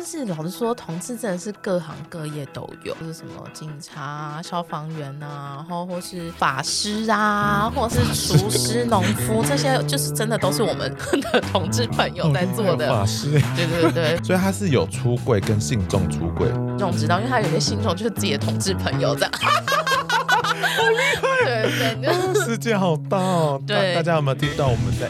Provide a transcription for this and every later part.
就是老实说，同志真的是各行各业都有，就是什么警察、啊、消防员啊，然后或是法师啊，或者是厨师、农夫，这些就是真的都是我们的同志朋友在做的。法师，对对对，所以他是有出柜跟信众出柜，这种知道，因为他有些信众就是自己的同志朋友这样。好厉害！对对对，世界好大哦。对，大家有没有听到我们在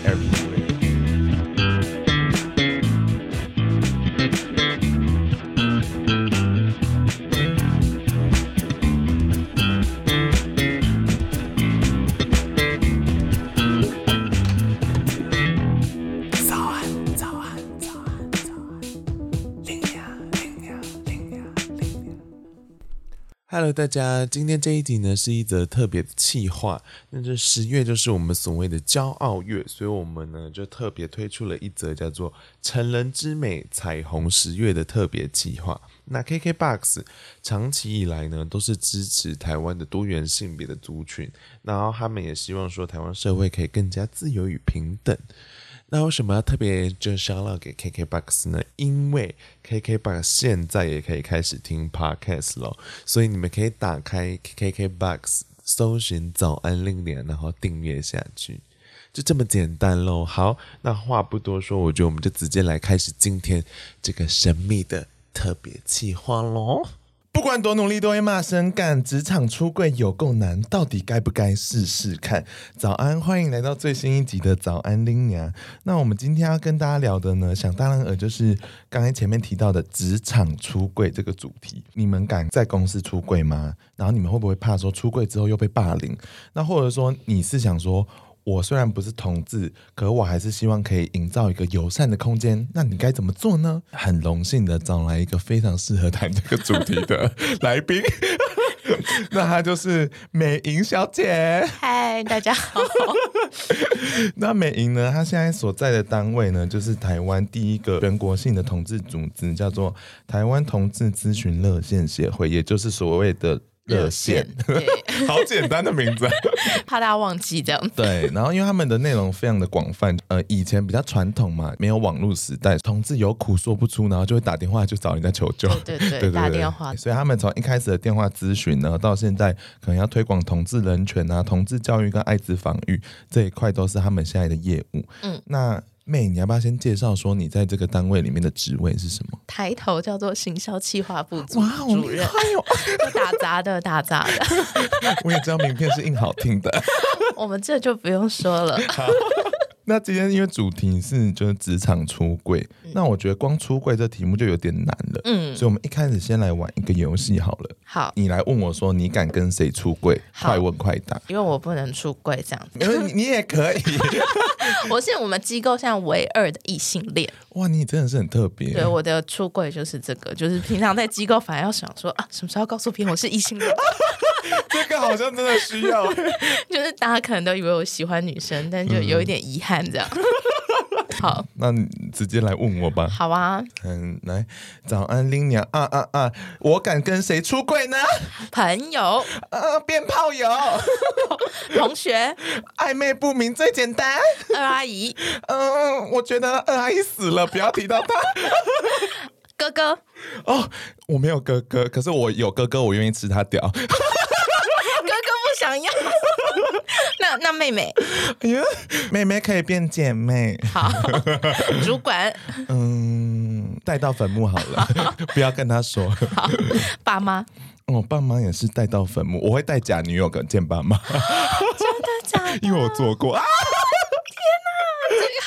Hello，大家，今天这一集呢是一则特别的企划。那这十月就是我们所谓的骄傲月，所以我们呢就特别推出了一则叫做“成人之美彩虹十月”的特别企划。那 KKBOX 长期以来呢都是支持台湾的多元性别的族群，然后他们也希望说台湾社会可以更加自由与平等。那为什么要特别就 shout out 给 KKBOX 呢？因为 KKBOX 现在也可以开始听 Podcast 了，所以你们可以打开 KKBOX 搜寻“早安拎娘”，然后订阅下去，就这么简单喽。好，那话不多说，我觉得我们就直接来开始今天这个神秘的特别企划喽。不管多努力都会骂声干，职场出柜有够难，到底该不该试试看？早安，欢迎来到最新一集的早安拎娘。那我们今天要跟大家聊的呢，想当然尔就是刚才前面提到的职场出柜这个主题。你们敢在公司出柜吗？然后你们会不会怕说出柜之后又被霸凌？那或者说你是想说？我虽然不是同志，可我还是希望可以营造一个友善的空间。那你该怎么做呢？很荣幸的找来一个非常适合谈这个主题的 来宾，那她就是美莹小姐。嗨，大家好。那美莹呢？她现在所在的单位呢，就是台湾第一个全国性的同志组织，叫做台湾同志咨询热线协会，也就是所谓的。热线，好简单的名字，怕大家忘记这样子。对，然后因为他们的内容非常的广泛，呃，以前比较传统嘛，没有网络时代，同志有苦说不出，然后就会打电话去找人家求救，对对对，对对 对打电话。所以他们从一开始的电话咨询呢，到现在可能要推广同志人权啊、同志教育跟艾滋防御这一块，都是他们现在的业务。嗯，那。妹，你要不要先介绍说你在这个单位里面的职位是什么？抬头叫做行销企划部主主任，打杂的打杂的。我也知道名片是印好听的，我们这就不用说了。那今天因为主题是就是职场出柜，嗯，那我觉得光出柜这题目就有点难了，嗯，所以我们一开始先来玩一个游戏好了。好，你来问我说你敢跟谁出柜？快问快答。因为我不能出柜这样子，因为你，你也可以。我是我们机构现在唯二的异性恋。哇，你真的是很特别。对，我的出柜就是这个，就是平常在机构反而要想说啊，什么时候告诉别人我是异性恋？这个好像真的需要，就是大家可能都以为我喜欢女生，但就有一点遗憾这样。嗯、好，那你直接来问我吧。好啊，嗯，来，早安林娘啊啊啊！我敢跟谁出柜呢？朋友，呃，变炮友，同学，暧昧不明最简单。二阿姨，嗯、呃，我觉得二阿姨死了，不要提到她。哥哥，哦，我没有哥哥，可是我有哥哥，我愿意吃他屌。想要，那那妹妹，哎呀，妹妹可以变姐妹。好，主管，嗯，带到坟墓好了，好 不要跟他说。好，爸妈，我，爸妈也是带到坟墓，我会带假女友跟见爸妈。真的假的？因为我做过啊。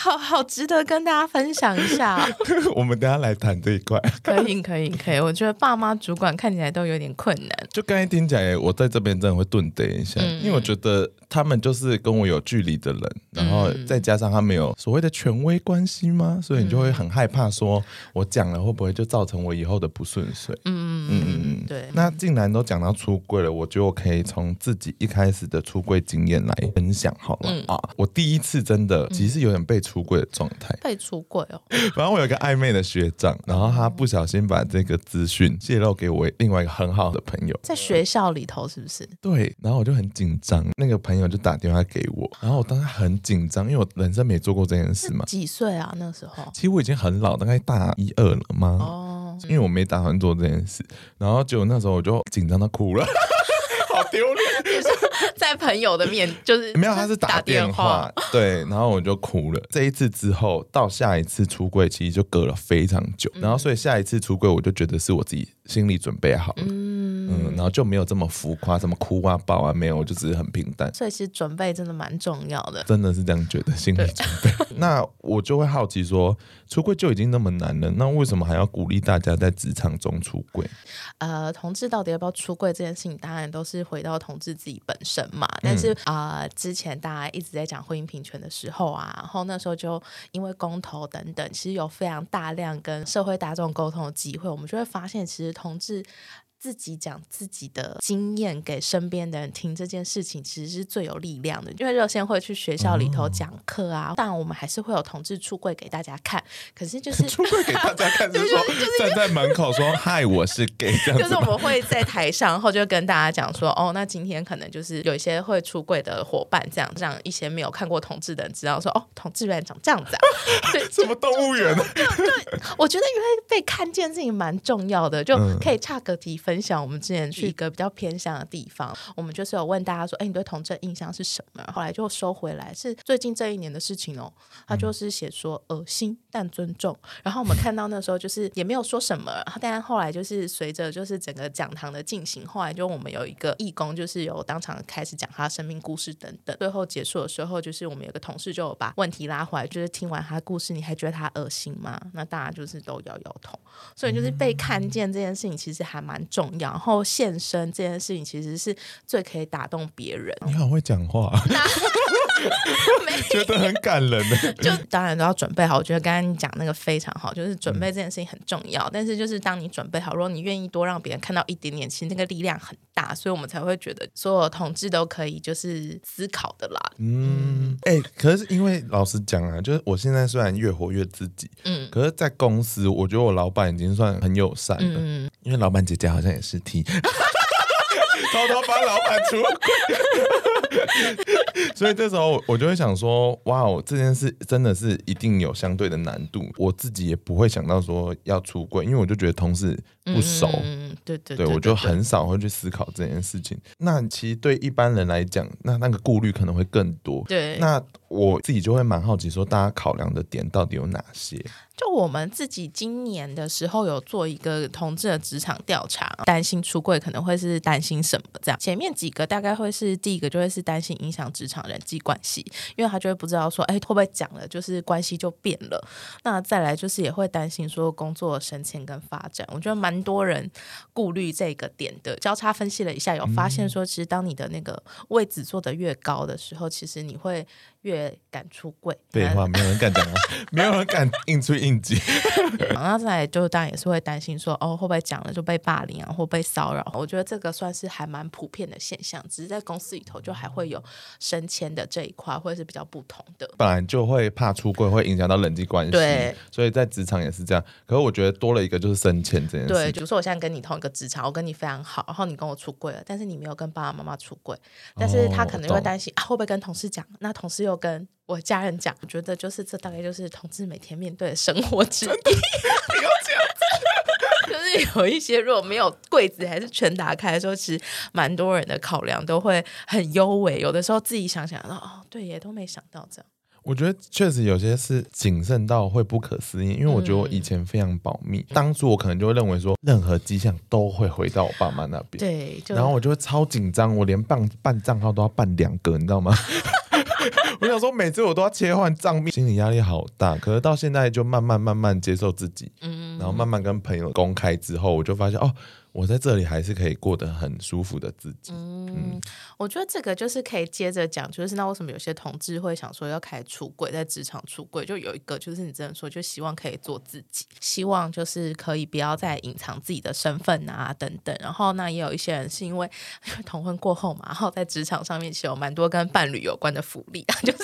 好好值得跟大家分享一下。我们等下来谈这一块。可以可以可以，我觉得爸妈主管看起来都有点困难。就刚才听起来，我在这边真的会顿顿一下，嗯，因为我觉得。他们就是跟我有距离的人，然后再加上他们有所谓的权威关系吗？所以你就会很害怕，说我讲了会不会就造成我以后的不顺遂？嗯嗯嗯嗯，对。那既然都讲到出柜了，我觉得我可以从自己一开始的出柜经验来分享好了、嗯、啊。我第一次真的其实是有点被出柜的状态，被出柜哦。反正我有个暧昧的学长，然后他不小心把这个资讯泄露给我另外一个很好的朋友，在学校里头是不是？对。然后我就很紧张，那个朋友。就打电话给我，然后我当时很紧张，因为我人生没做过这件事嘛。几岁啊？那时候？其实我已经很老，大概大一二了吗？哦。因为我没打算做这件事，然后结果那时候我就紧张到哭了。好丢脸！在朋友的面 就是没有，他是打电话，对，然后我就哭了。这一次之后，到下一次出柜，其实就隔了非常久，然后所以下一次出柜，我就觉得是我自己心理准备好了。嗯嗯，然后就没有这么浮夸，什么哭啊、抱啊，没有，就只是很平淡。所以其实准备真的蛮重要的，真的是这样觉得，心理准备。那我就会好奇说，出柜就已经那么难了，那为什么还要鼓励大家在职场中出柜？呃，同志到底要不要出柜这件事情，当然都是回到同志自己本身嘛。但是啊、嗯呃，之前大家一直在讲婚姻平权的时候啊，然后那时候就因为公投等等，其实有非常大量跟社会大众沟通的机会，我们就会发现，其实同志。自己讲自己的经验给身边的人听，这件事情其实是最有力量的。因为热线会去学校里头讲课啊，当然我们还是会有同志出柜给大家看。可是就是 出柜给大家看，就是说站在门口说嗨，我是 gay 这样子。就是我们会在台上，然后就跟大家讲说，哦，那今天可能就是有一些会出柜的伙伴，这样让一些没有看过同志的人知道说，哦，同志原来长这样子啊。对，什么动物园？对，我觉得因为被看见事情蛮重要的，就可以差个几分。分享我们之前去一个比较偏向的地方，我们就是有问大家说：“哎，你对同志印象是什么？”后来就收回来是最近这一年的事情哦。他就是写说恶心但尊重。然后我们看到那时候就是也没有说什么，但后来就是随着就是整个讲堂的进行，后来就我们有一个义工就是有当场开始讲他生命故事等等。最后结束的时候，就是我们有个同事就有把问题拉回来，就是听完他的故事，你还觉得他恶心吗？那大家就是都摇摇头。所以就是被看见这件事情其实还蛮重。然后现身这件事情，其实是最可以打动别人。你好会讲话。觉得很感人的，就当然都要准备好。我觉得刚刚你讲那个非常好，就是准备这件事情很重要。嗯、但是就是当你准备好，如果你愿意多让别人看到一点点，其实那个力量很大，所以我们才会觉得所有同志都可以就是思考的啦。嗯，哎、欸，可是因为老实讲啊，就是我现在虽然越活越自己，嗯，可是在公司，我觉得我老板已经算很友善了。嗯，因为老板姐姐好像也是 T。偷偷帮老板出柜，所以这时候我就会想说，哇哦，这件事真的是一定有相对的难度。我自己也不会想到说要出柜，因为我就觉得同事不熟，嗯，对对对，我就很少会去思考这件事情。那其实对一般人来讲，那那个顾虑可能会更多。对，那我自己就会蛮好奇，说大家考量的点到底有哪些？就我们自己今年的时候有做一个同志的职场调查，担心出柜可能会是担心什么？这样前面几个大概会是第一个就会是担心影响职场人际关系，因为他就会不知道说，哎，会不会讲了就是关系就变了？那再来就是也会担心说工作升迁跟发展，我觉得蛮多人顾虑这个点的。交叉分析了一下，有发现说，其实当你的那个位置做的越高的时候，其实你会。越敢出柜，废话没有人敢讲啊，没有人敢硬出硬挤。然后再来就当然也是会担心说，哦，会不会讲了就被霸凌啊，或被骚扰？我觉得这个算是还蛮普遍的现象，只是在公司里头就还会有升迁的这一块，会是比较不同的。本来就会怕出柜会影响到人际关系，对，所以在职场也是这样。可是我觉得多了一个就是升迁这件事。对，比如说我现在跟你同一个职场，我跟你非常好，然后你跟我出柜了，但是你没有跟爸爸妈妈出柜，但是他可能会担心、哦、啊，会不会跟同事讲？那同事又跟我家人讲，我觉得就是这大概就是同志每天面对的生活之一。不 要这样子，就是有一些如果没有柜子还是全打开的时候，其实蛮多人的考量都会很优美。有的时候自己想想，哦，对，也都没想到这样。我觉得确实有些是谨慎到会不可思议，因为我觉得我以前非常保密，嗯、当初我可能就会认为说，任何迹象都会回到我爸妈那边。对，然后我就会超紧张，我连办办账号都要办两个，你知道吗？我想说，每次我都要切换账密，心理压力好大。可是到现在就慢慢慢慢接受自己，嗯，然后慢慢跟朋友公开之后，我就发现哦。我在这里还是可以过得很舒服的自己。嗯，嗯，我觉得这个就是可以接着讲，就是那为什么有些同志会想说要开始出柜，在职场出柜，就有一个就是你真的说，就希望可以做自己，希望就是可以不要再隐藏自己的身份啊等等。然后那也有一些人是因为同婚过后嘛，然后在职场上面其实有蛮多跟伴侣有关的福利啊，就是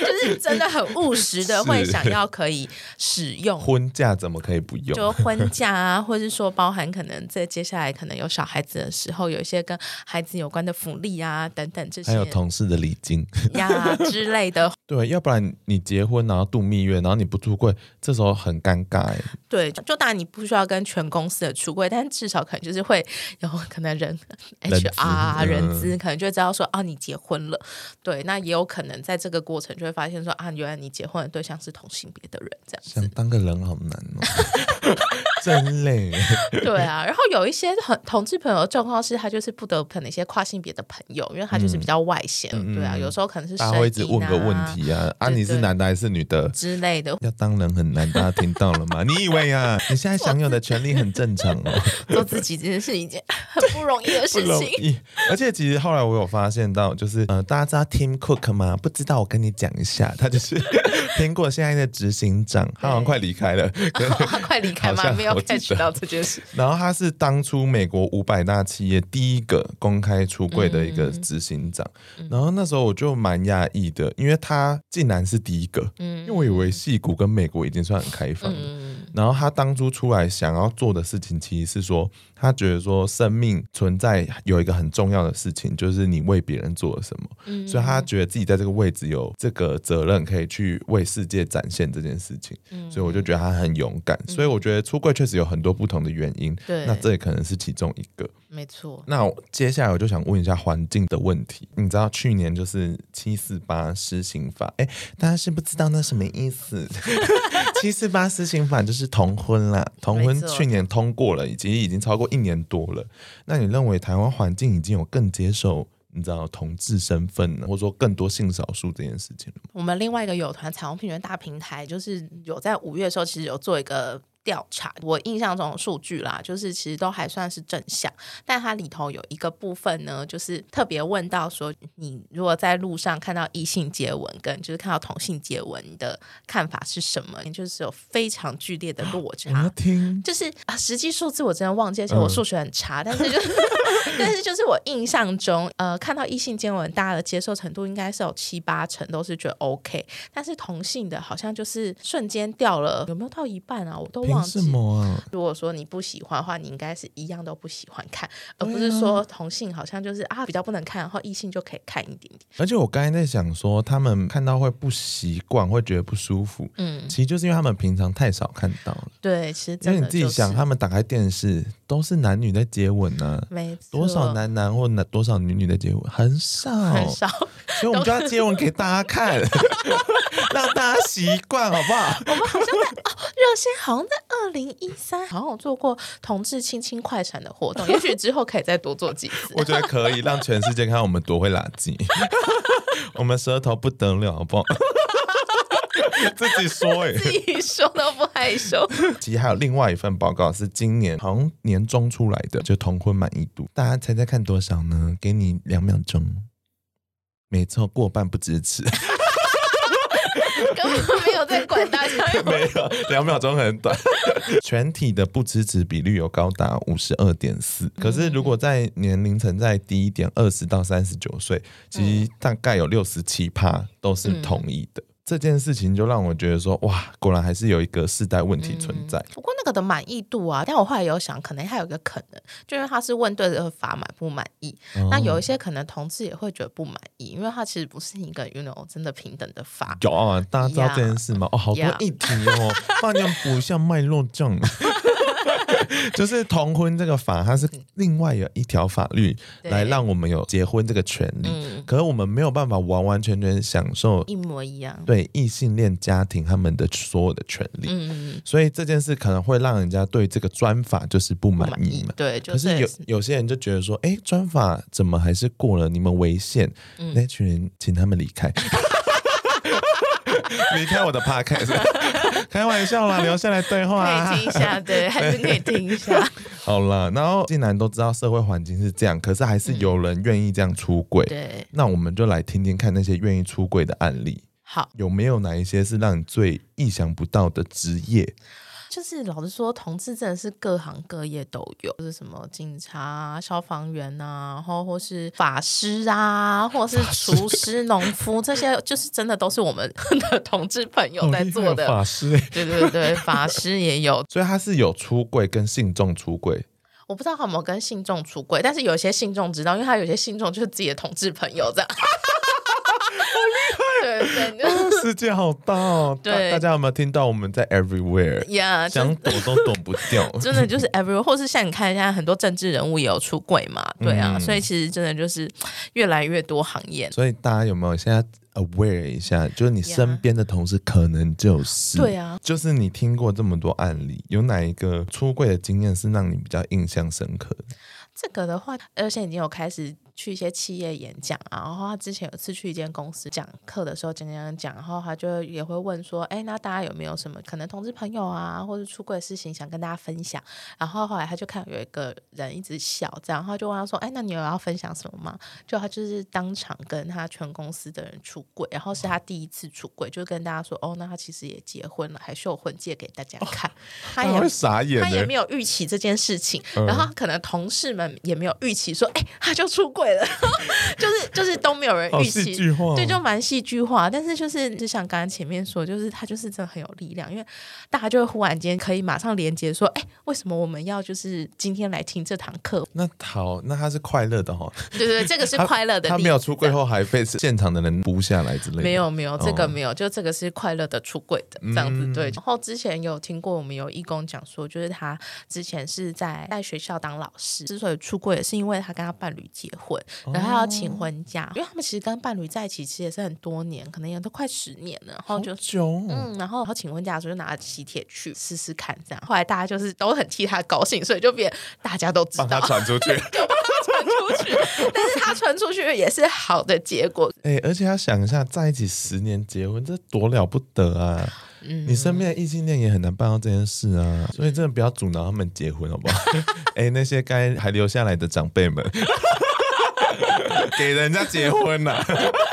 就是真的很务实的会想要可以使用 婚假怎么可以不用？就婚假啊，或是说包含可能这。对接下来可能有小孩子的时候，有一些跟孩子有关的福利啊等等这些，还有同事的礼金呀 之类的。对，要不然你结婚然后度蜜月，然后你不出柜，这时候很尴尬哎。对，就当然你不需要跟全公司的出柜，但至少可能就是会有可能人 HR 人资可能就会知道说啊你结婚了。对，那也有可能在这个过程就会发现说啊原来你结婚的对象是同性别的人，这样子。想当个人好难哦，真累。对啊，然后有一些很同志朋友的状况是，他就是不得可能一些跨性别的朋友，因为他就是比较外显。嗯、对啊，有时候可能是他、啊、会一直问个问题啊啊，你是男的还是女的之类的。要当人很难，大家听到了吗？你以为啊，你现在享有的权利很正常哦。做自己真的是一件很不容易的事情。而且其实后来我有发现到，就是呃，大家知道 Tim Cook 吗？不知道，我跟你讲一下，他就是 苹果现在的执行长，他好像快离开了，他快离开吗？没有 catch 到这件事。然后他是当初美国五百大企业第一个公开出柜的一个执行长。嗯、然后那时候我就蛮讶异的，因为他竟然是第一个。嗯，因为我以为矽谷跟美国已经算很开放了。嗯、然后他当初出来想要做的事情，其实是说。他觉得说，生命存在有一个很重要的事情，就是你为别人做了什么。嗯，所以他觉得自己在这个位置有这个责任，可以去为世界展现这件事情。嗯，所以我就觉得他很勇敢。所以我觉得出柜确实有很多不同的原因。对，那这也可能是其中一个。没错。那接下来我就想问一下环境的问题。你知道去年就是七四八施行法，哎，大家是不知道那什么意思？七四八施行法就是同婚啦，同婚去年通过了，已经已经超过。一年多了，那你认为台湾环境已经有更接受你知道同志身份呢，或者说更多性少数这件事情？我们另外一个友团彩虹平权大平台，就是有在五月的时候，其实有做一个。调查我印象中的数据啦，就是其实都还算是正向，但它里头有一个部分呢，就是特别问到说，你如果在路上看到异性接吻，跟就是看到同性接吻，你的看法是什么？就是有非常剧烈的落差。听，就是啊，实际数字我真的忘记，而且我数学很差，嗯、但是就是 但是就是我印象中，呃，看到异性接吻，大家的接受程度应该是有七八成都是觉得 OK，但是同性的好像就是瞬间掉了，有没有到一半啊？我都。凭什么啊？如果说你不喜欢的话，你应该是一样都不喜欢看，而不是说同性好像就是啊比较不能看，然后异性就可以看一点点。而且我刚才在想说，他们看到会不习惯，会觉得不舒服。嗯，其实就是因为他们平常太少看到了。对，其实你自己想，他们打开电视都是男女在接吻呢、啊，没错，多少男男或男多少女女在接吻，很少很少，所以我们就要接吻给大家看，让大家习惯，好不好？我们好像在哦，热线好像在二零一三，好像有做过同志亲亲快闪的活动，也许之后可以再多做几次。我觉得可以让全世界看到我们多会垃圾，我们舌头不得了，好不好？自己说哎、欸，自己说都不害羞。其实还有另外一份报告是今年好像年中出来的，就同婚满意度，大家猜猜看多少呢？给你两秒钟，没错，过半不支持。根本没有在管大家，没有两秒钟很短。全体的不支持比率有高达五十二点四，可是如果在年龄层再低一点，二十到三十九岁，其实大概有六十七趴都是同意的。这件事情就让我觉得说，哇，果然还是有一个世代问题存在。嗯、不过那个的满意度啊，但我后来有想，可能还有一个可能，就因为他是问对这个法满不满意。哦、那有一些可能同志也会觉得不满意，因为他其实不是一个 you know 真的平等的法。有啊，大家知道这件事吗哦，好多议题哦，帮你补一下脉络这样。就是同婚这个法，它是另外有一条法律来让我们有结婚这个权利，嗯、可是我们没有办法完完全全享受一模一样对异性恋家庭他们的所有的权利。嗯，所以这件事可能会让人家对这个专法就是不满意嘛。对，可是有有些人就觉得说，哎，专法怎么还是过了？你们违宪，嗯、那群人请他们离开。离开我的 podcast，开玩笑啦，留下来对话，啊，可以听一下，对，还是可以听一下。好了，然后既然都知道社会环境是这样，可是还是有人愿意这样出轨，嗯，对，那我们就来听听看那些愿意出轨的案例。好，有没有哪一些是让你最意想不到的职业？就是老实说，同志真的是各行各业都有，就是什么警察、消防员啊，然后或是法师啊，或是厨师、农夫，这些就是真的都是我们 的同志朋友在做的。法师，对对对，法师也有，所以他是有出柜跟信众出柜。我不知道他有没有跟信众出柜，但是有些信众知道，因为他有些信众就是自己的同志朋友这样。世界好大哦！对，大家有没有听到我们在 everywhere？呀，想躲都躲不掉，真的就是 everywhere，或是像你看，现在很多政治人物也有出柜嘛，对啊，嗯、所以其实真的就是越来越多行业。所以大家有没有现在 aware 一下？就是你身边的同事可能就是对啊，就是你听过这么多案例，有哪一个出柜的经验是让你比较印象深刻的？这个的话，而且已经有开始。去一些企业演讲啊，然后他之前有次去一间公司讲课的时候讲讲讲，然后他就也会问说，哎，那大家有没有什么可能同志朋友啊，或者出柜的事情想跟大家分享？然后后来他就看有一个人一直笑，这样，然后就问他说，哎，那你有要分享什么吗？就他就是当场跟他全公司的人出柜，然后是他第一次出柜，就跟大家说，哦，那他其实也结婚了，还秀婚戒给大家看。哦、他也傻眼，他也没有预期这件事情，嗯、然后可能同事们也没有预期说，哎，他就出柜。对了，就是就是都没有人预期，对，就蛮戏剧化。但是就是就像刚刚前面说，就是他就是真的很有力量，因为大家就会忽然间可以马上连接说，哎，为什么我们要就是今天来听这堂课？那好，那他是快乐的哈、哦。对对对，这个是快乐的他。他没有出柜后还被现场的人 busy 下来之类的。没有没有，这个没有，就这个是快乐的出柜的这样子。对。然后之前有听过我们有义工讲说，就是他之前是在在学校当老师，之所以出柜，也是因为他跟他伴侣结婚。然后要请婚假，因为他们其实跟伴侣在一起其实也是很多年，可能也都快十年了。然后就嗯，然后然后请婚假的时候就拿喜帖去试试看，这样。后来大家就是都很替他高兴，所以就变大家都知道，帮他传出去，就帮他传出去。但是他传出去也是好的结果。哎，而且要想一下，在一起十年结婚，这多了不得啊！嗯，你身边的异性恋也很难办到这件事啊，所以真的不要阻挠他们结婚，好不好？哎，那些该还留下来的长辈们。给人家结婚了，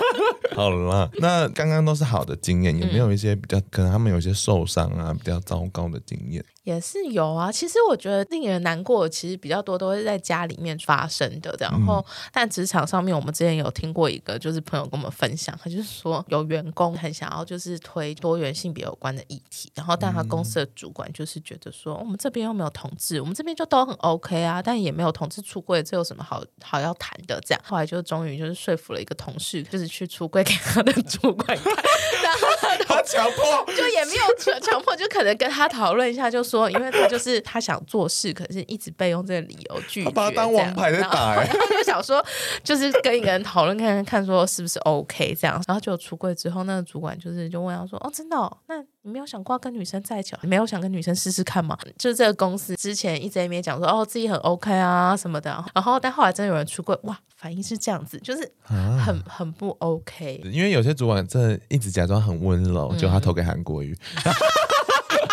好了，那刚刚都是好的经验，有没有一些比较可能他们有些受伤啊，比较糟糕的经验？也是有啊，其实我觉得令人难过，其实比较多都会在家里面发生的。然后，但职场上面，我们之前有听过一个，就是朋友跟我们分享，他就是说有员工很想要就是推多元性别有关的议题，然后但他公司的主管就是觉得说，我们这边又没有同志，我们这边就都很 OK 啊，但也没有同志出柜，这有什么好好要谈的？这样，后来就终于就是说服了一个同事，就是去出柜给他的主管看，然后他强迫，就也没有强强迫，就可能跟他讨论一下，就说，因为他就是他想做事，可是一直被用这个理由拒把他当王牌在打，欸，然 后他就想说，就是跟一个人讨论看看看，说是不是 OK 这样，然后就出柜之后，那个主管就是就问他说，哦，真的哦，那。你没有想过要跟女生在一起？你没有想跟女生试试看吗？就是这个公司之前一直在那边讲说，哦，自己很 OK 啊什么的，然后但后来真的有人出柜，哇，反应是这样子，就是很、啊、很不 OK。因为有些主管真的一直假装很温柔，就他投给韩国瑜，嗯、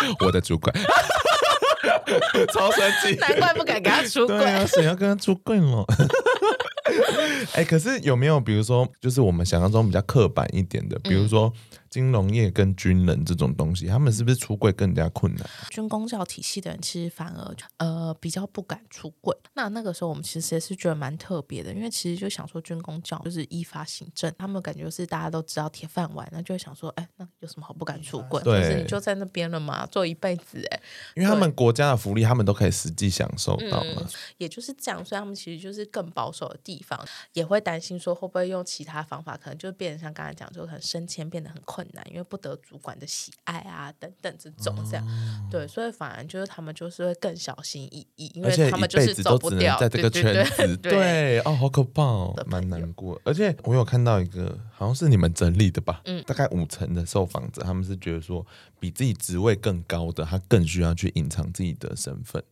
我的主管 超生气，难怪不敢跟他出柜。对啊，谁要跟他出柜了？哎、欸，可是有没有比如说，就是我们想象中比较刻板一点的，比如说。嗯金融业跟军人这种东西，他们是不是出柜更加困难？军工教体系的人其实反而呃比较不敢出柜。那那个时候我们其实也是觉得蛮特别的，因为其实就想说军工教就是依法行政，他们感觉是大家都知道铁饭碗，那就会想说，哎，那有什么好不敢出柜？对，就是你就在那边了嘛，做一辈子哎。因为他们国家的福利，他们都可以实际享受到嘛、嗯。也就是这样，所以他们其实就是更保守的地方，也会担心说会不会用其他方法，可能就变成像刚才讲，就可能升迁变得很困难，因为不得主管的喜爱啊，等等这种这样，哦、对，所以反而就是他们就是会更小心翼翼，因为他们就是走不掉，在这个圈子，对，哦，好可怕哦，蛮难过。而且我有看到一个，好像是你们整理的吧，嗯，大概五成的受访者，他们是觉得说，比自己职位更高的，他更需要去隐藏自己的身份，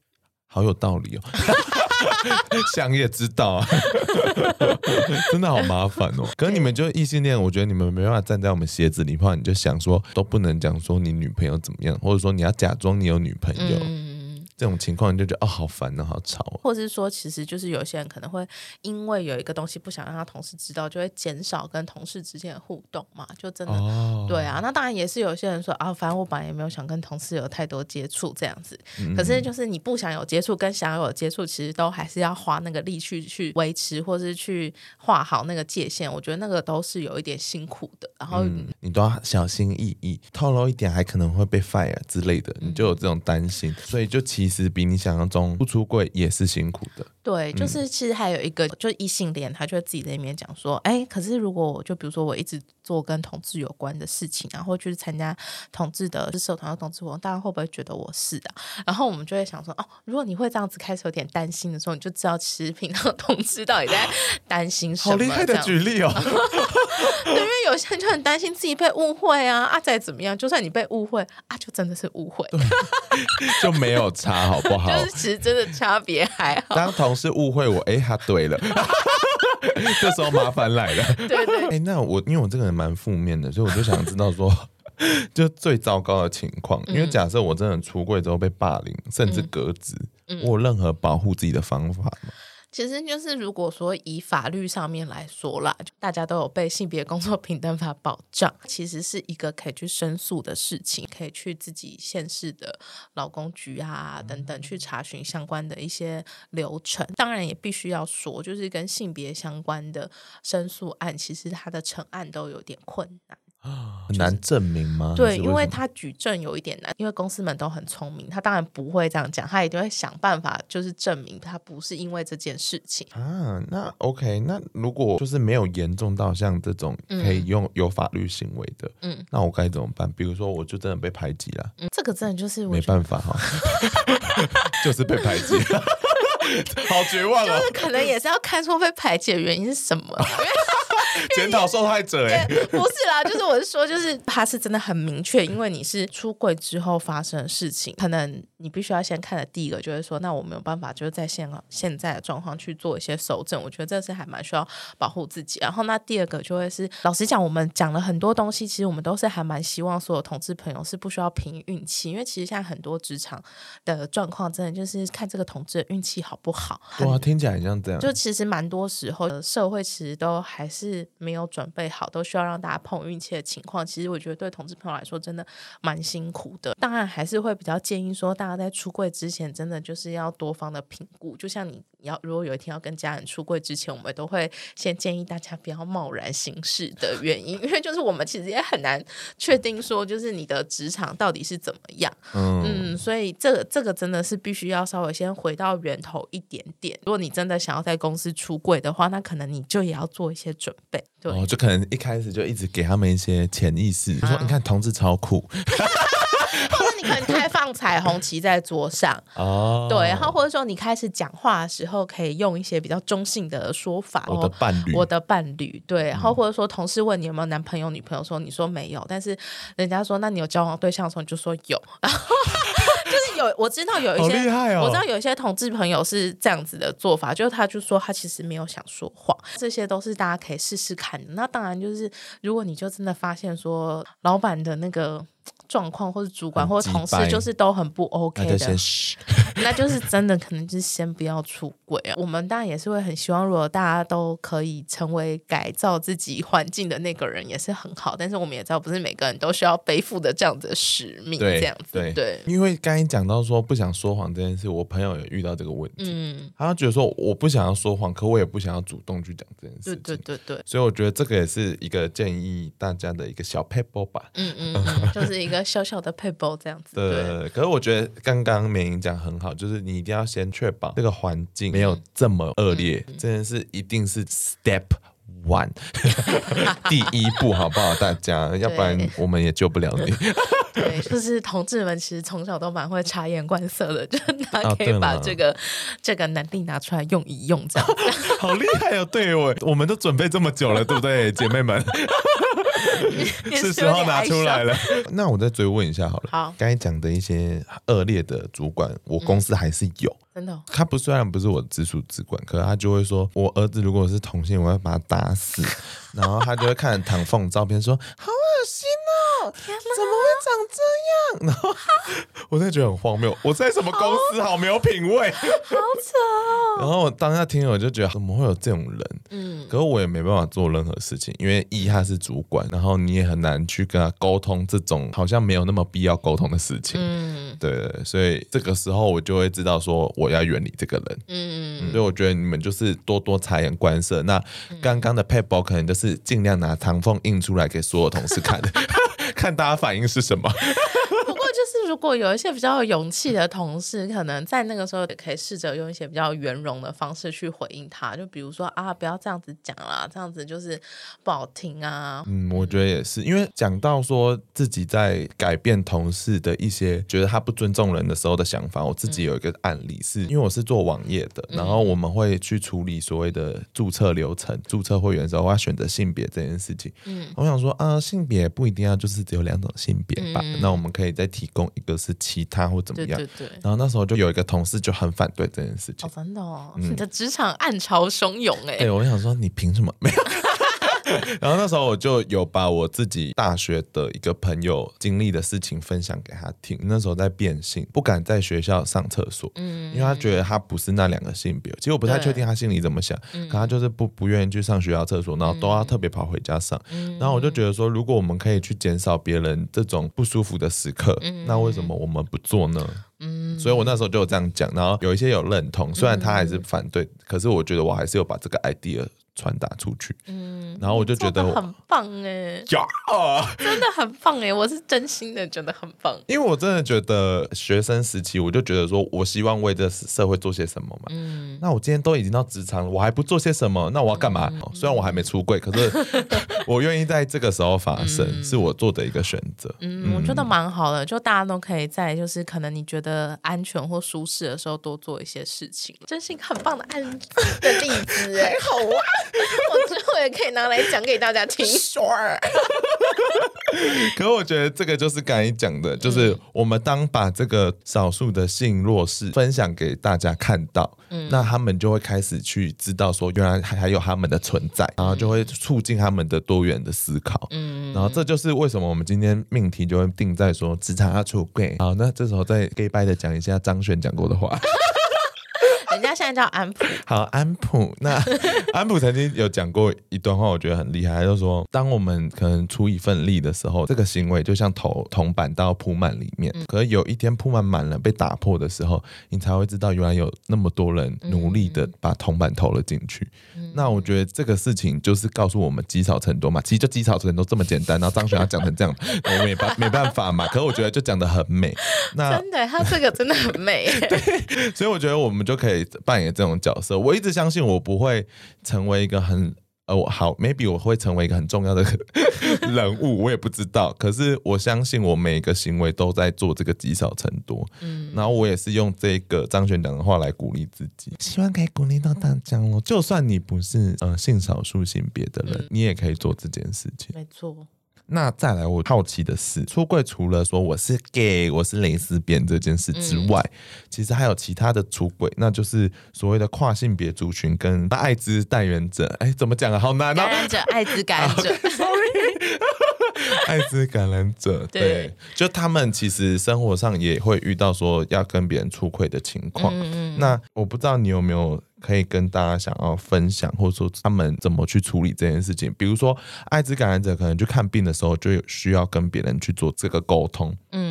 好有道理哦。想也知道啊，真的好麻烦哦。可是你们就异性恋，我觉得你们没办法站在我们鞋子里的话，你就想说都不能讲说你女朋友怎么样，或者说你要假装你有女朋友。这种情况你就觉得哦，好烦哦，好吵哦。或者是说，其实就是有些人可能会因为有一个东西不想让他同事知道，就会减少跟同事之间的互动嘛，就真的、哦、对啊。那当然也是有些人说啊，反正我本来也没有想跟同事有太多接触这样子。嗯、可是就是你不想有接触跟想有接触，其实都还是要花那个力去去维持，或是去画好那个界限。我觉得那个都是有一点辛苦的。然后、嗯、你都要小心翼翼，透露一点还可能会被 fire 之类的，你就有这种担心。所以就其其实比你想象中不出柜也是辛苦的。对，就是其实还有一个，就异性恋，他就会自己在那面讲说，哎，可是如果我就比如说我一直做跟同志有关的事情，然后去参加同志的社团的同志活动，大家会不会觉得我是啊？然后我们就会想说，哦，如果你会这样子开始有点担心的时候，你就知道其实平常同志到底在担心什么。好厉害的举例哦！对，因为有些人就很担心自己被误会啊，啊，再怎么样，就算你被误会啊，就真的是误会，就没有差，好不好？就是其实真的差别还好。当同事误会我，哎，他对了，这时候麻烦来了。对对，哎，那我因为我这个人蛮负面的，所以我就想知道说，就最糟糕的情况，因为假设我真的出柜之后被霸凌，甚至革职，嗯、我有任何保护自己的方法吗？其实就是，如果说以法律上面来说啦，大家都有被性别工作平等法保障，其实是一个可以去申诉的事情，可以去自己县市的劳工局啊等等去查询相关的一些流程。当然也必须要说，就是跟性别相关的申诉案，其实它的成案都有点困难。很难证明吗？对，因为他举证有一点难，因为公司们都很聪明，他当然不会这样讲，他一定会想办法，就是证明他不是因为这件事情啊。那 OK，那如果就是没有严重到像这种可以用有法律行为的，嗯，那我该怎么办？比如说，我就真的被排挤了，嗯，这个真的就是没办法哈，就是被排挤了，好绝望啊！就是可能也是要看出被排挤的原因是什么。检讨受害者 哎，不是啦，就是我是说，就是他是真的很明确，因为你是出轨之后发生的事情，可能你必须要先看的第一个就是说，那我没有办法，就是在现现在的状况去做一些手诊，我觉得这是还蛮需要保护自己。然后那第二个就会是，老实讲，我们讲了很多东西，其实我们都是还蛮希望所有同志朋友是不需要凭运气，因为其实现在很多职场的状况，真的就是看这个同志的运气好不好。哇，听起来很像这样。就其实蛮多时候，社会其实都还是。没有准备好，都需要让大家碰运气的情况，其实我觉得对同志朋友来说真的蛮辛苦的。当然，还是会比较建议说，大家在出柜之前，真的就是要多方的评估。就像你要如果有一天要跟家人出柜之前，我们都会先建议大家不要贸然行事的原因，因为就是我们其实也很难确定说，就是你的职场到底是怎么样。嗯，嗯，所以这个这个真的是必须要稍微先回到源头一点点。如果你真的想要在公司出柜的话，那可能你就也要做一些准备。对哦，就可能一开始就一直给他们一些潜意识，啊、说你看同志超酷，或者你可能开放彩虹旗在桌上哦，对，然后或者说你开始讲话的时候可以用一些比较中性的说法，我的伴侣，我的伴侣，对，然后或者说同事问你有没有男朋友女朋友，说你说没有，但是人家说那你有交往对象的时候，你就说有。就是有我知道有一些，哦、我知道有一些同志朋友是这样子的做法，就是他就说他其实没有想说谎，这些都是大家可以试试看的。那当然就是如果你就真的发现说老板的那个。状况或是主管或者同事就是都很不 OK 的，那，那就是真的可能就是先不要出轨啊。我们当然也是会很希望，如果大家都可以成为改造自己环境的那个人，也是很好。但是我们也知道，不是每个人都需要背负的这样子的使命，这样子对。对，因为刚才讲到说不想说谎这件事，我朋友也遇到这个问题，嗯，他觉得说我不想要说谎，可我也不想要主动去讲这件事情，对对对对。所以我觉得这个也是一个建议大家的一个小 paper 吧，嗯嗯，嗯，就是一个。小小的配包这样子，对，对。可是我觉得刚刚美伶讲很好，就是你一定要先确保这个环境没有这么恶劣，嗯嗯、这件事一定是 step one，第一步，好不好？大家，要不然我们也救不了你。对，就是同志们其实从小都蛮会察言观色的，就他可以把这个、啊、这个能力拿出来用一用，这样。好厉害哦！对我，我们都准备这么久了，对不对，姐妹们？是时候拿出来了。那我再追问一下好了。好，刚才讲的一些恶劣的主管，我公司还是有。嗯、真的？他不虽然不是我直属主管，可是他就会说，我儿子如果是同性，我要把他打死。然后他就会看唐凤照片说，好恶心哦！怎么会长这样？然后我真的觉得很荒谬。我在什么公司？好没有品味，好扯哦。然后我当下听，我就觉得怎么会有这种人？嗯，可是我也没办法做任何事情，因为一他是主管，然后你也很难去跟他沟通这种好像没有那么必要沟通的事情。嗯，对，所以这个时候我就会知道说我要远离这个人。嗯嗯，所以我觉得你们就是多多察言观色。那刚刚的 p a p e r 可能就是尽量拿唐凤印出来给所有同事看，看大家反应是什么。如果有一些比较有勇气的同事，可能在那个时候也可以试着用一些比较圆融的方式去回应他，就比如说啊，不要这样子讲啦，这样子就是不好听啊。嗯，我觉得也是，因为讲到说自己在改变同事的一些觉得他不尊重人的时候的想法，我自己有一个案例是，是因为我是做网页的，然后我们会去处理所谓的注册流程、注册会员的时候，我要选择性别这件事情。嗯，我想说啊，性别不一定要就是只有两种性别吧，那我们可以再提供一个是其他或怎么样。对对对。然后那时候就有一个同事就很反对这件事情。哦，真的哦，你的职场暗潮汹涌哎。对，我想说你凭什么没有？然后那时候我就有把我自己大学的一个朋友经历的事情分享给他听。那时候在变性，不敢在学校上厕所，嗯，因为他觉得他不是那两个性别。其实我不太确定他心里怎么想，可他就是不不愿意去上学校厕所，然后都要特别跑回家上。然后我就觉得说，如果我们可以去减少别人这种不舒服的时刻，那为什么我们不做呢？嗯，所以我那时候就有这样讲，然后有一些有认同，虽然他还是反对，可是我觉得我还是有把这个 idea 传达出去，嗯，然后我就觉得很棒哎，呀，真的很棒哎，我是真心的觉得很棒，因为我真的觉得学生时期我就觉得说我希望为这社会做些什么嘛，嗯，那我今天都已经到职场了，我还不做些什么，那我要干嘛？虽然我还没出柜，可是 我愿意在这个时候发生，是我做的一个选择，嗯，我觉得蛮好的，就大家都可以在就是可能你觉得安全或舒适的时候多做一些事情，真是一个很棒的案的例子哎，好啊。我之后也可以拿来讲给大家听。Sure，可是我觉得这个就是刚才讲的，就是我们当把这个少数的性弱势分享给大家看到，嗯，那他们就会开始去知道说，原来还还有他们的存在，然后就会促进他们的多元的思考。嗯，然后这就是为什么我们今天命题就会定在说职场要出柜。好，那这时候再 gay 掰的讲一下张悬讲过的话。人家现在叫安普，好，安普。那 安普曾经有讲过一段话，我觉得很厉害，就是说，当我们可能出一份力的时候，这个行为就像投铜板到铺满里面，嗯、可是有一天铺满满了被打破的时候，你才会知道原来有那么多人努力的把铜板投了进去。嗯、那我觉得这个事情就是告诉我们积少成多嘛，其实就积少成多这么简单。然后张学要讲成这样，我没办没办法嘛。可是我觉得就讲的很美。那真的，他这个真的很美。对，所以我觉得我们就可以。扮演这种角色，我一直相信我不会成为一个很呃，我好，maybe 我会成为一个很重要的 人物，我也不知道。可是我相信我每一个行为都在做这个积少成多，嗯，然后我也是用这个张悬讲的话来鼓励自己，希望可以鼓励到大家哦。就算你不是呃性少数性别的人，嗯，你也可以做这件事情，没错。那再来，我好奇的是，出柜除了说我是 gay，我是蕾丝边这件事之外，嗯、其实还有其他的出柜，那就是所谓的跨性别族群跟艾滋带原者。哎，怎么讲啊？好难啊！感染者，艾滋感染者，sorry，艾 滋感染者，对，对就他们其实生活上也会遇到说要跟别人出轨的情况。嗯嗯，那我不知道你有没有。可以跟大家想要分享，或者说他们怎么去处理这件事情。比如说，艾滋感染者可能去看病的时候，就有需要跟别人去做这个沟通。嗯。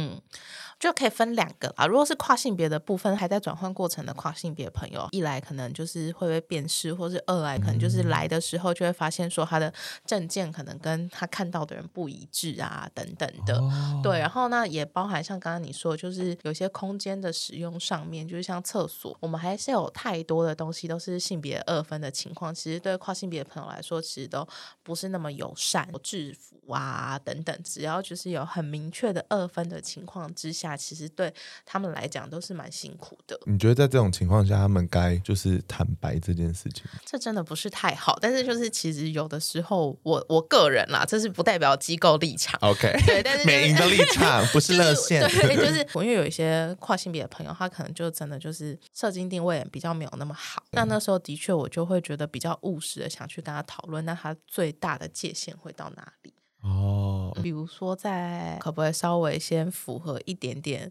就可以分两个啊，如果是跨性别的部分还在转换过程的跨性别朋友，一来可能就是会被辨识，或是二来可能就是来的时候就会发现说他的证件可能跟他看到的人不一致啊，等等的。哦、对，然后呢也包含像刚刚你说，就是有些空间的使用上面，就是像厕所，我们还是有太多的东西都是性别二分的情况，其实对跨性别的朋友来说，其实都不是那么友善。制服啊等等，只要就是有很明确的二分的情况之下。那其实对他们来讲都是蛮辛苦的。你觉得在这种情况下，他们该就是坦白这件事情？这真的不是太好。但是就是其实有的时候，我我个人啦，这是不代表机构立场。OK，对，但是美银的立场不是热线。对，就是我因为有一些跨性别的朋友，他可能就真的就是射精定位比较没有那么好。那那时候的确，我就会觉得比较务实的想去跟他讨论，那他最大的界限会到哪里？哦，比如说，在可不可以稍微先符合一点点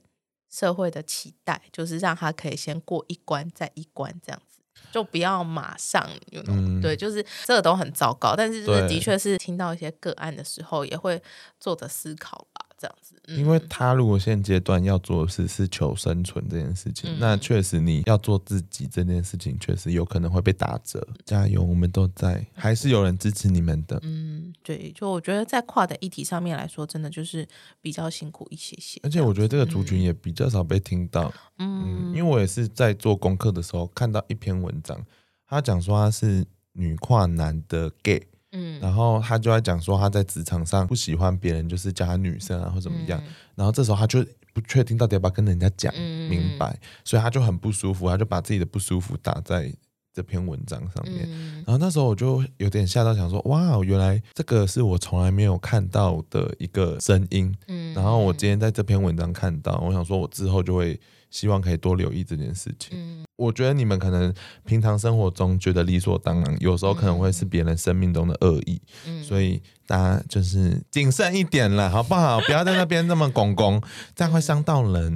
社会的期待，就是让他可以先过一关再一关这样子，就不要马上，you know? 嗯，对，就是这个都很糟糕。但是，就是的确是听到一些个案的时候，也会做着思考吧。这样子，因为他如果现阶段要做的事是求生存这件事情，嗯、那确实你要做自己这件事情，确实有可能会被打折。加油，我们都在，还是有人支持你们的。嗯，对，就我觉得在跨的议题上面来说，真的就是比较辛苦一些些。而且我觉得这个族群也比较少被听到，嗯，嗯，因为我也是在做功课的时候看到一篇文章，他讲说他是女跨男的 gay，嗯，然后他就在讲说他在职场上不喜欢别人就是叫他女生啊或怎么样，嗯，然后这时候他就不确定到底要不要跟人家讲明白，嗯，所以他就很不舒服，他就把自己的不舒服打在。这篇文章上面，嗯，然后那时候我就有点吓到，想说哇，原来这个是我从来没有看到的一个声音。嗯，然后我今天在这篇文章看到，我想说，我之后就会希望可以多留意这件事情。嗯，我觉得你们可能平常生活中觉得理所当然，有时候可能会是别人生命中的恶意。嗯，所以。大家就是谨慎一点了，好不好？不要在那边那么拱拱，这样会伤到人。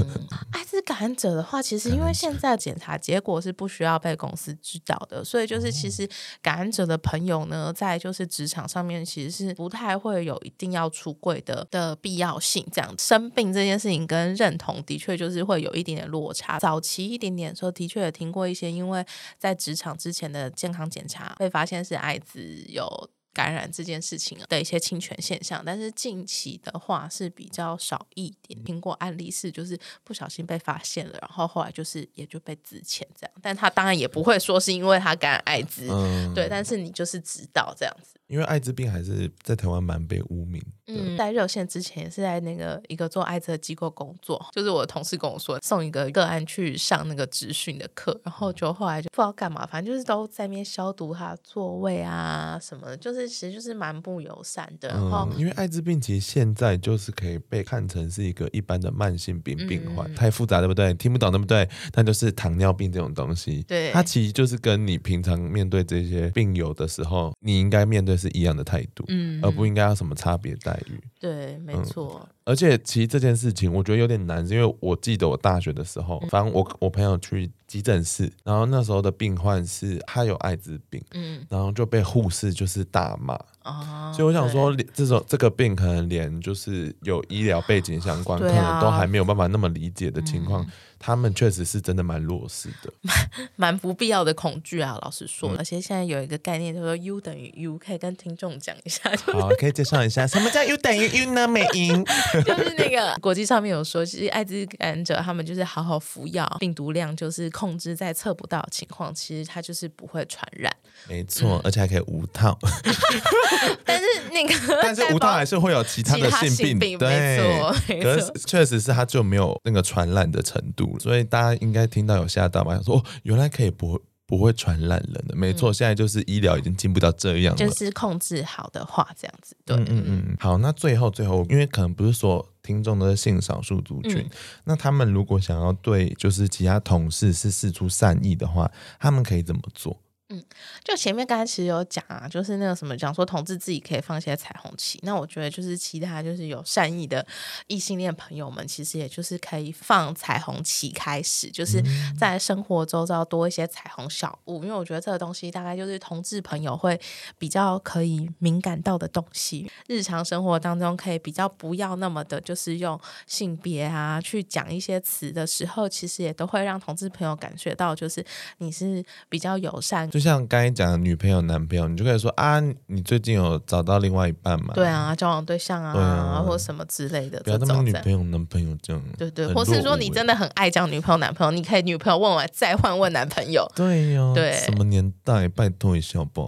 感染者的话，其实因为现在检查结果是不需要被公司知道的，所以就是其实感染者的朋友呢，在就是职场上面其实是不太会有一定要出柜的的必要性。这样生病这件事情跟认同的确就是会有一点点落差。早期一点点的时候，的确也听过一些，因为在职场之前的健康检查被发现是艾滋有。感染这件事情的一些侵权现象，但是近期的话是比较少一点。听过案例是就是不小心被发现了，然后后来就是也就被自遣这样，但他当然也不会说是因为他感染艾滋，嗯，对，但是你就是知道这样子。因为艾滋病还是在台湾蛮被污名。嗯，在热线之前也是在那个一个做艾滋的机构工作，就是我的同事跟我说送一个个案去上那个职训的课，然后就后来就不知道干嘛，反正就是都在那边消毒他座位啊什么的，就是其实就是蛮不友善的。然后、嗯、因为艾滋病其实现在就是可以被看成是一个一般的慢性病病患，嗯、太复杂对不对？听不懂对不对？那就是糖尿病这种东西，对，它其实就是跟你平常面对这些病友的时候，你应该面对是一样的态度，嗯，而不应该有什么差别待遇。对，没错。嗯而且其实这件事情我觉得有点难，是因为我记得我大学的时候，反正我我朋友去急诊室，然后那时候的病患是他有艾滋病，嗯，然后就被护士就是大骂，啊，所以我想说，这种这个病可能连就是有医疗背景相关，可能都还没有办法那么理解的情况，他们确实是真的蛮弱势的，蛮蛮不必要的恐惧啊，老实说。而且现在有一个概念，就是说 U 等于 U，可以跟听众讲一下，好，可以介绍一下什么叫 U 等于 U 呢？美英。就是那个国际上面有说，其实艾滋感染者他们就是好好服药，病毒量就是控制在测不到的情况，其实他就是不会传染。没错，嗯、而且还可以无套。但是那个，但是无套还是会有其他的性病，病对。可是确实是他就没有那个传染的程度，所以大家应该听到有吓到吧？说哦，原来可以不。不会传染人的，没错，现在就是医疗已经进步到这样了，就是控制好的话，这样子，对，嗯嗯嗯。好，那最后最后，因为可能不是说听众都是性少数族群，嗯，那他们如果想要对就是其他同事是示出善意的话，他们可以怎么做？嗯，就前面刚才其实有讲啊，就是那个什么讲说同志自己可以放一些彩虹旗，那我觉得就是其他就是有善意的异性恋朋友们，其实也就是可以放彩虹旗开始，就是在生活周遭多一些彩虹小物，因为我觉得这个东西大概就是同志朋友会比较可以敏感到的东西，日常生活当中可以比较不要那么的，就是用性别啊去讲一些词的时候，其实也都会让同志朋友感觉到，就是你是比较友善。就像刚才讲的女朋友、男朋友，你就可以说啊，你最近有找到另外一半吗？对啊，交往对象啊，啊或者什么之类的。不要那么女朋友、男朋友这样。对对，或是说你真的很爱讲女朋友、男朋友，你可以女朋友问完再换问男朋友。对呀、啊，对，什么年代？拜托一下吧，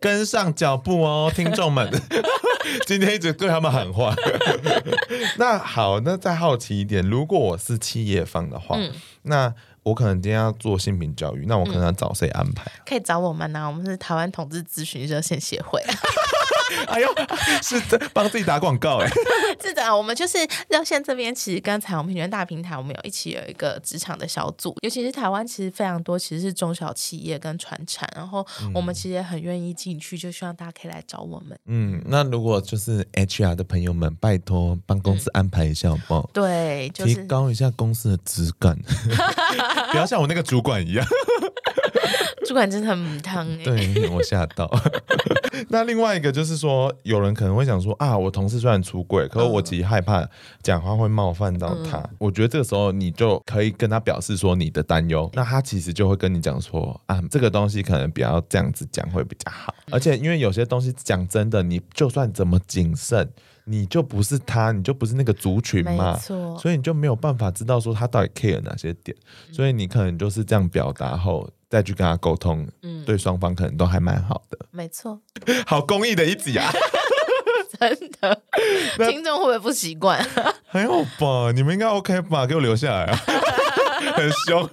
跟上脚步哦，听众们。今天一直对他们喊话。那好，那再好奇一点，如果我是企业方的话，嗯、那。我可能今天要做性平教育，那我可能要找谁安排？可以找我们呢、啊，我们是台湾同志咨询热线协会。哎呦，是的，帮自己打广告哎。是的，我们就是热线这边，其实跟彩虹平权大平台，我们有一起有一个职场的小组，尤其是台湾其实非常多，其实是中小企业跟传产，然后我们其实也很愿意进去，就希望大家可以来找我们。嗯，那如果就是 HR 的朋友们，拜托帮公司安排一下好不好？嗯、对，就是、提高一下公司的质感，不要像我那个主管一样。主管真的很母汤哎，对，我吓到。那另外一个就是说，有人可能会想说啊，我同事虽然出轨，可是我其实害怕讲话会冒犯到他。嗯、我觉得这个时候你就可以跟他表示说你的担忧，那他其实就会跟你讲说啊，这个东西可能不要这样子讲会比较好。嗯、而且因为有些东西讲真的，你就算怎么谨慎。你就不是他，你就不是那个族群嘛，所以你就没有办法知道说他到底 care 哪些点，嗯、所以你可能就是这样表达后再去跟他沟通，嗯，对双方可能都还蛮好的。没错，好公益的一集啊，真的，听众会不会不习惯？还好吧，你们应该 OK 吧？给我留下来啊，很凶。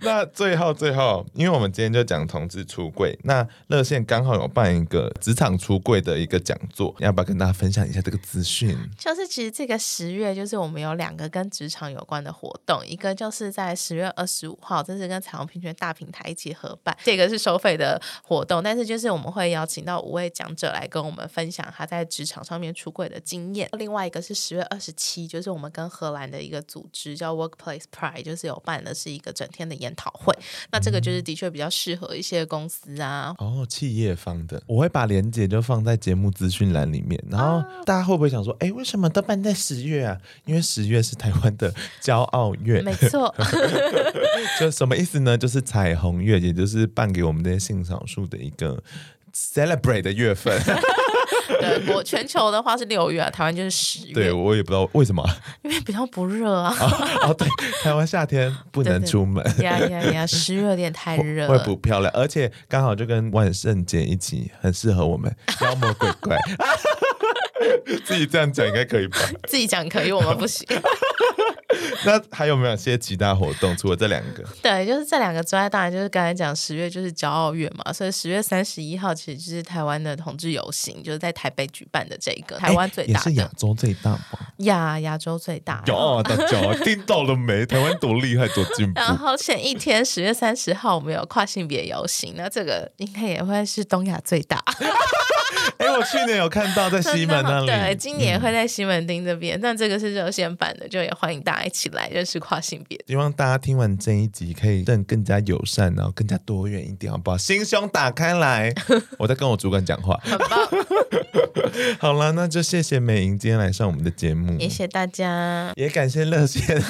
那最后最后，因为我们今天就讲同志出柜，那热线刚好有办一个职场出柜的一个讲座，要不要跟大家分享一下这个资讯？就是其实这个十月，就是我们有两个跟职场有关的活动，一个就是在十月二十五号，这是跟彩虹平权大平台一起合办，这个是收费的活动，但是就是我们会邀请到五位讲者来跟我们分享他在职场上面出柜的经验。另外一个是十月二十七，就是我们跟荷兰的一个组织叫 Workplace Pride，就是有办的是一个整天的研讨会，那这个就是的确比较适合一些公司啊，哦，企业方的，我会把链接就放在节目资讯栏里面，然后大家会不会想说，哎，为什么都办在十月啊？因为十月是台湾的骄傲月，没错，就什么意思呢？就是彩虹月，也就是办给我们这些性少数的一个 celebrate 的月份。对，我全球的话是六月，啊台湾就是十月。对，我也不知道为什么，因为比较不热啊。哦，对，台湾夏天不能出门。呀呀呀，十月有点太热，会不漂亮，而且刚好就跟万圣节一起，很适合我们妖魔鬼怪。自己这样讲应该可以吧？自己讲可以，我们不行。那还有没有些其他活动？除了这两个？对，就是这两个之外，当然就是刚才讲十月就是骄傲月嘛，所以十月三十一号其实就是台湾的同志游行，就是在台北举办的这个台湾最大的，也是亚洲最大吗？亚亚洲最大。有大家听到了没？台湾多厉害，多进步。然后前一天十月三十号，我们有跨性别游行，那这个应该也会是东亚最大。哎，我去年有看到在西门那里，对，今年会在西门町这边，嗯、但这个是热线版的，就也欢迎大家一起来认识跨性别。希望大家听完这一集可以更更加友善，然后更加多元一点，好不好？心胸打开来，我在跟我主管讲话。很棒。好了，那就谢谢美莹今天来上我们的节目，谢谢大家，也感谢热线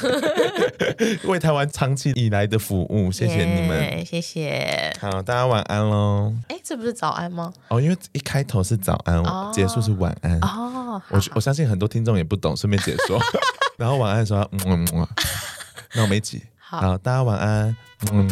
为台湾长期以来的服务，谢谢你们，yeah, 谢谢。好，大家晚安喽。哎，这不是早安吗？哦，因为一开头是早安，oh, 结束是晚安。哦，我我相信很多听众也不懂，顺便解说。然后晚安说，嗯嗯嗯，那我们一起。好，大家晚安。嗯。